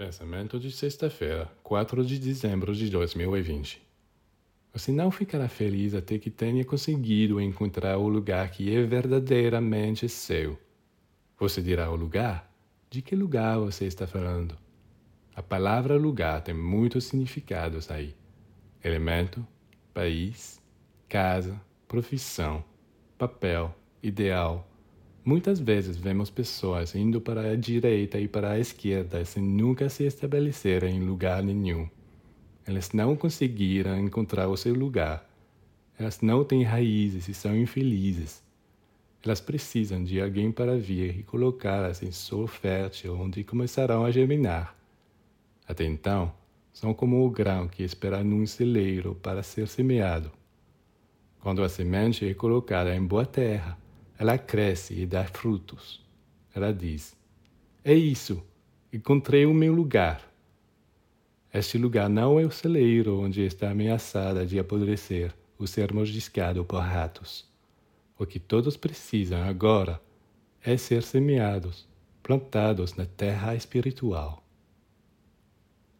Pensamento de sexta-feira, 4 de dezembro de 2020. Você não ficará feliz até que tenha conseguido encontrar o lugar que é verdadeiramente seu. Você dirá o lugar? De que lugar você está falando? A palavra lugar tem muitos significados aí: elemento, país, casa, profissão, papel, ideal, Muitas vezes vemos pessoas indo para a direita e para a esquerda sem nunca se estabelecerem em lugar nenhum. Elas não conseguiram encontrar o seu lugar. Elas não têm raízes e são infelizes. Elas precisam de alguém para vir e colocá-las em solo fértil onde começarão a germinar. Até então, são como o grão que espera num celeiro para ser semeado. Quando a semente é colocada em boa terra, ela cresce e dá frutos. Ela diz: É isso, encontrei o meu lugar. Este lugar não é o celeiro onde está ameaçada de apodrecer ou ser mordiscado por ratos. O que todos precisam agora é ser semeados, plantados na terra espiritual.